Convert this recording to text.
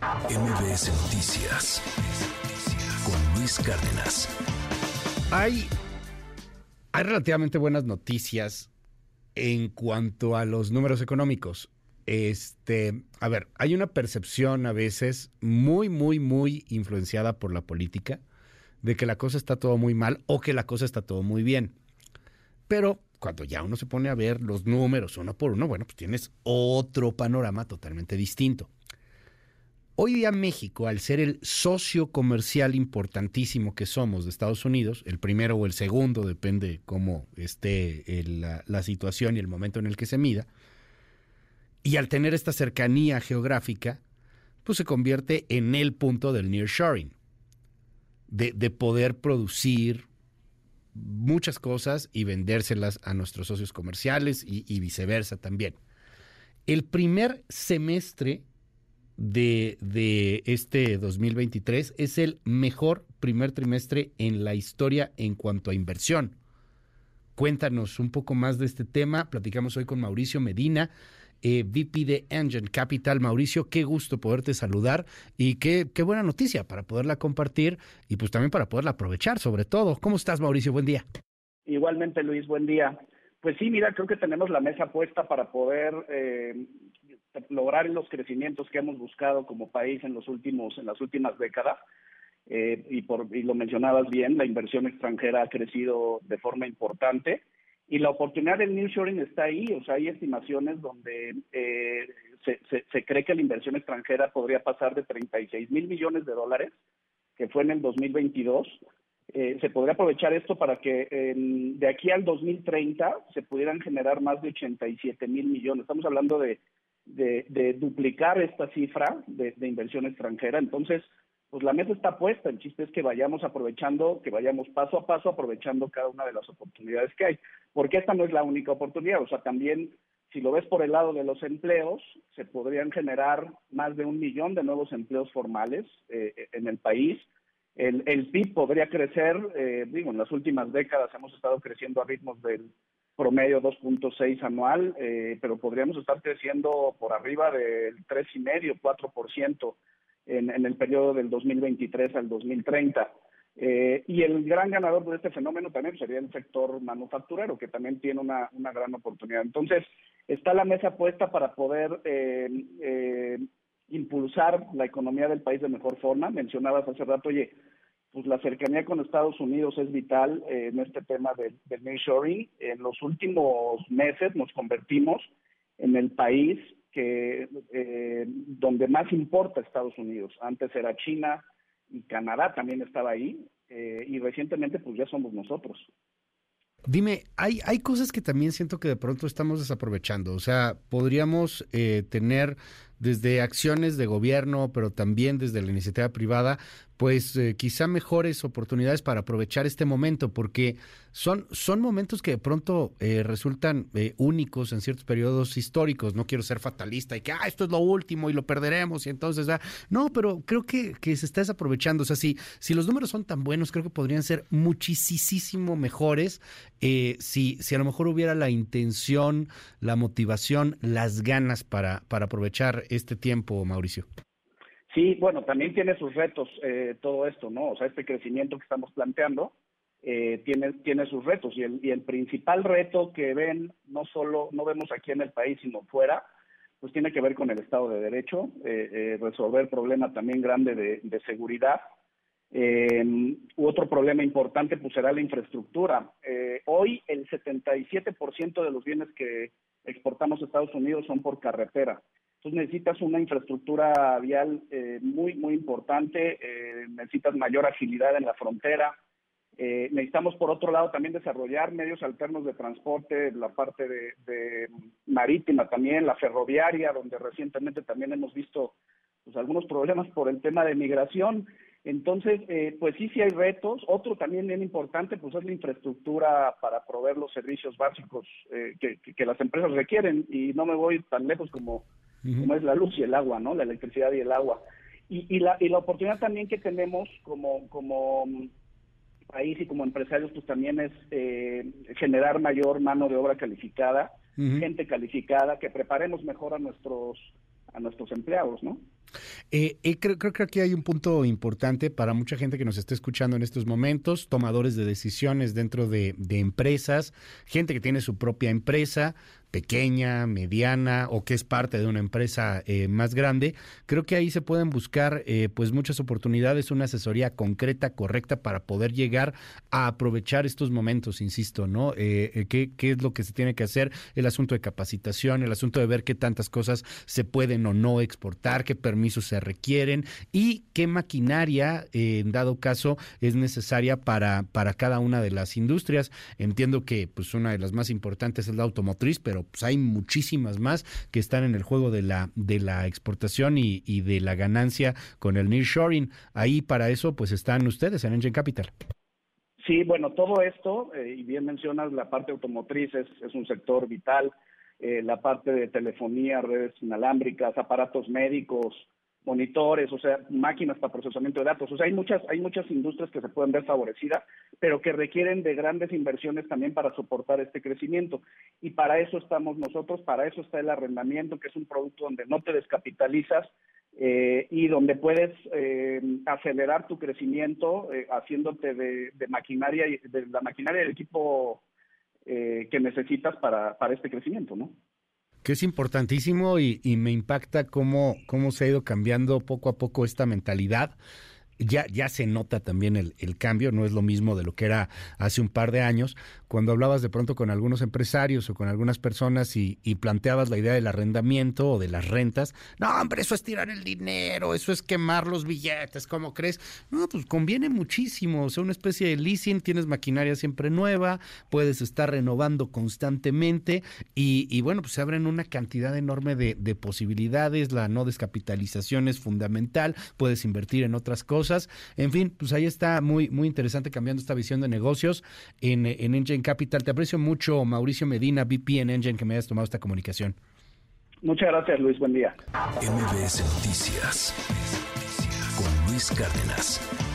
MBS Noticias con Luis Cárdenas. Hay, hay relativamente buenas noticias en cuanto a los números económicos. Este, a ver, hay una percepción a veces muy, muy, muy influenciada por la política de que la cosa está todo muy mal o que la cosa está todo muy bien. Pero cuando ya uno se pone a ver los números uno por uno, bueno, pues tienes otro panorama totalmente distinto. Hoy día México, al ser el socio comercial importantísimo que somos de Estados Unidos, el primero o el segundo, depende cómo esté la, la situación y el momento en el que se mida, y al tener esta cercanía geográfica, pues se convierte en el punto del nearshoring, de, de poder producir muchas cosas y vendérselas a nuestros socios comerciales y viceversa también. El primer semestre de, de, este 2023 es el mejor primer trimestre en la historia en cuanto a inversión. Cuéntanos un poco más de este tema. Platicamos hoy con Mauricio Medina, eh, VP de Engine Capital. Mauricio, qué gusto poderte saludar y qué, qué buena noticia para poderla compartir y pues también para poderla aprovechar sobre todo. ¿Cómo estás, Mauricio? Buen día. Igualmente, Luis, buen día. Pues sí, mira, creo que tenemos la mesa puesta para poder eh, lograr los crecimientos que hemos buscado como país en los últimos, en las últimas décadas. Eh, y, por, y lo mencionabas bien, la inversión extranjera ha crecido de forma importante y la oportunidad del nearshoring está ahí, o sea, hay estimaciones donde eh, se, se, cree que la inversión extranjera podría pasar de 36 mil millones de dólares, que fue en el 2022. Eh, se podría aprovechar esto para que de aquí al 2030 se pudieran generar más de 87 mil millones. Estamos hablando de, de, de duplicar esta cifra de, inversión extranjera. Entonces, pues la mesa está puesta, el chiste es que vayamos aprovechando, que vayamos paso a paso aprovechando cada una de las oportunidades que hay, porque esta no es la única oportunidad, o sea, también si lo ves por el lado de los empleos, se podrían generar más de un millón de nuevos empleos formales eh, en el país, el, el PIB podría crecer, eh, digo, en las últimas décadas hemos estado creciendo a ritmos del promedio 2.6 anual, eh, pero podríamos estar creciendo por arriba del 3,5, 4% en, en el periodo del 2023 al 2030. Eh, y el gran ganador de este fenómeno también sería el sector manufacturero, que también tiene una, una gran oportunidad. Entonces, está la mesa puesta para poder eh, eh, impulsar la economía del país de mejor forma. Mencionabas hace rato, oye, pues la cercanía con Estados Unidos es vital eh, en este tema del, del nearshoring. En los últimos meses nos convertimos en el país que eh, donde más importa Estados Unidos. Antes era China y Canadá también estaba ahí eh, y recientemente pues ya somos nosotros. Dime, hay, hay cosas que también siento que de pronto estamos desaprovechando. O sea, podríamos eh, tener desde acciones de gobierno, pero también desde la iniciativa privada, pues eh, quizá mejores oportunidades para aprovechar este momento, porque son, son momentos que de pronto eh, resultan eh, únicos en ciertos periodos históricos. No quiero ser fatalista y que ah, esto es lo último y lo perderemos y entonces, no, pero creo que, que se está desaprovechando. O sea, si, si los números son tan buenos, creo que podrían ser muchísimo mejores eh, si, si a lo mejor hubiera la intención, la motivación, las ganas para, para aprovechar este tiempo, Mauricio. Sí, bueno, también tiene sus retos eh, todo esto, ¿no? O sea, este crecimiento que estamos planteando eh, tiene, tiene sus retos y el, y el principal reto que ven, no solo, no vemos aquí en el país, sino fuera, pues tiene que ver con el Estado de Derecho, eh, eh, resolver problema también grande de, de seguridad. Eh, otro problema importante pues será la infraestructura. Eh, hoy el 77% de los bienes que exportamos a Estados Unidos son por carretera. Entonces necesitas una infraestructura vial eh, muy, muy importante, eh, necesitas mayor agilidad en la frontera. Eh, necesitamos, por otro lado, también desarrollar medios alternos de transporte, la parte de, de, marítima también, la ferroviaria, donde recientemente también hemos visto pues, algunos problemas por el tema de migración. Entonces, eh, pues sí, sí hay retos. Otro también bien importante, pues es la infraestructura para proveer los servicios básicos eh, que, que, que, las empresas requieren. Y no me voy tan lejos como uh-huh. como es la luz y el agua, ¿no? La electricidad y el agua. Y, y, la, y la oportunidad también que tenemos como, como país y como empresarios, pues también es eh, generar mayor mano de obra calificada, uh -huh. gente calificada, que preparemos mejor a nuestros a nuestros empleados, ¿no? Eh, eh, creo, creo, creo, que hay un punto importante para mucha gente que nos está escuchando en estos momentos, tomadores de decisiones dentro de, empresas, gente que tiene su propia empresa, pequeña, mediana o que es parte de una empresa eh, más grande, creo que ahí se pueden buscar eh, pues muchas oportunidades, una asesoría concreta, correcta para poder llegar a aprovechar estos momentos, insisto, ¿no? Eh, ¿qué, ¿qué, es lo que se tiene que hacer? El asunto de capacitación, el asunto de ver qué tantas cosas se pueden o no exportar, qué permisos se requieren y qué maquinaria, en dado caso, es necesaria para, para cada una de las industrias. Entiendo que pues una de las más importantes es la automotriz, pero pues hay muchísimas más que están en el juego de la, de la exportación y, de la ganancia con el nearshoring. Ahí para eso pues están ustedes en Engine Capital. Sí, bueno, todo esto, eh, y bien mencionas, la parte automotriz es, es un sector vital, eh, la parte de telefonía, redes inalámbricas, aparatos médicos, monitores, o sea, máquinas para procesamiento de datos. O sea, hay muchas, hay muchas industrias que se pueden ver favorecidas, pero que requieren de grandes inversiones también para soportar este crecimiento. Y para eso estamos nosotros, para eso está el arrendamiento, que es un producto donde no te descapitalizas eh, y donde puedes eh, acelerar tu crecimiento eh, haciéndote de, de, maquinaria, de la maquinaria del equipo que necesitas para, para este crecimiento, ¿no? que es importantísimo y, y, me impacta cómo, cómo se ha ido cambiando poco a poco esta mentalidad ya, ya se nota también el, el, cambio, no es lo mismo de lo que era hace un par de años, cuando hablabas de pronto con algunos empresarios o con algunas personas y, planteabas la idea del arrendamiento o de las rentas, no, hombre, eso es tirar el dinero, eso es quemar los billetes, ¿cómo crees? No, pues conviene muchísimo, o sea, una especie de leasing, tienes maquinaria siempre nueva, puedes estar renovando constantemente y, y bueno, pues se abren una cantidad enorme de, de posibilidades, la no descapitalización es fundamental, puedes invertir en otras cosas, en fin, pues ahí está muy, muy interesante cambiando esta visión de negocios en, en Engine Capital. Te aprecio mucho, Mauricio Medina, VP en Engine, que me hayas tomado esta comunicación. Muchas gracias, Luis. Buen día. MBS Noticias con Luis Cárdenas.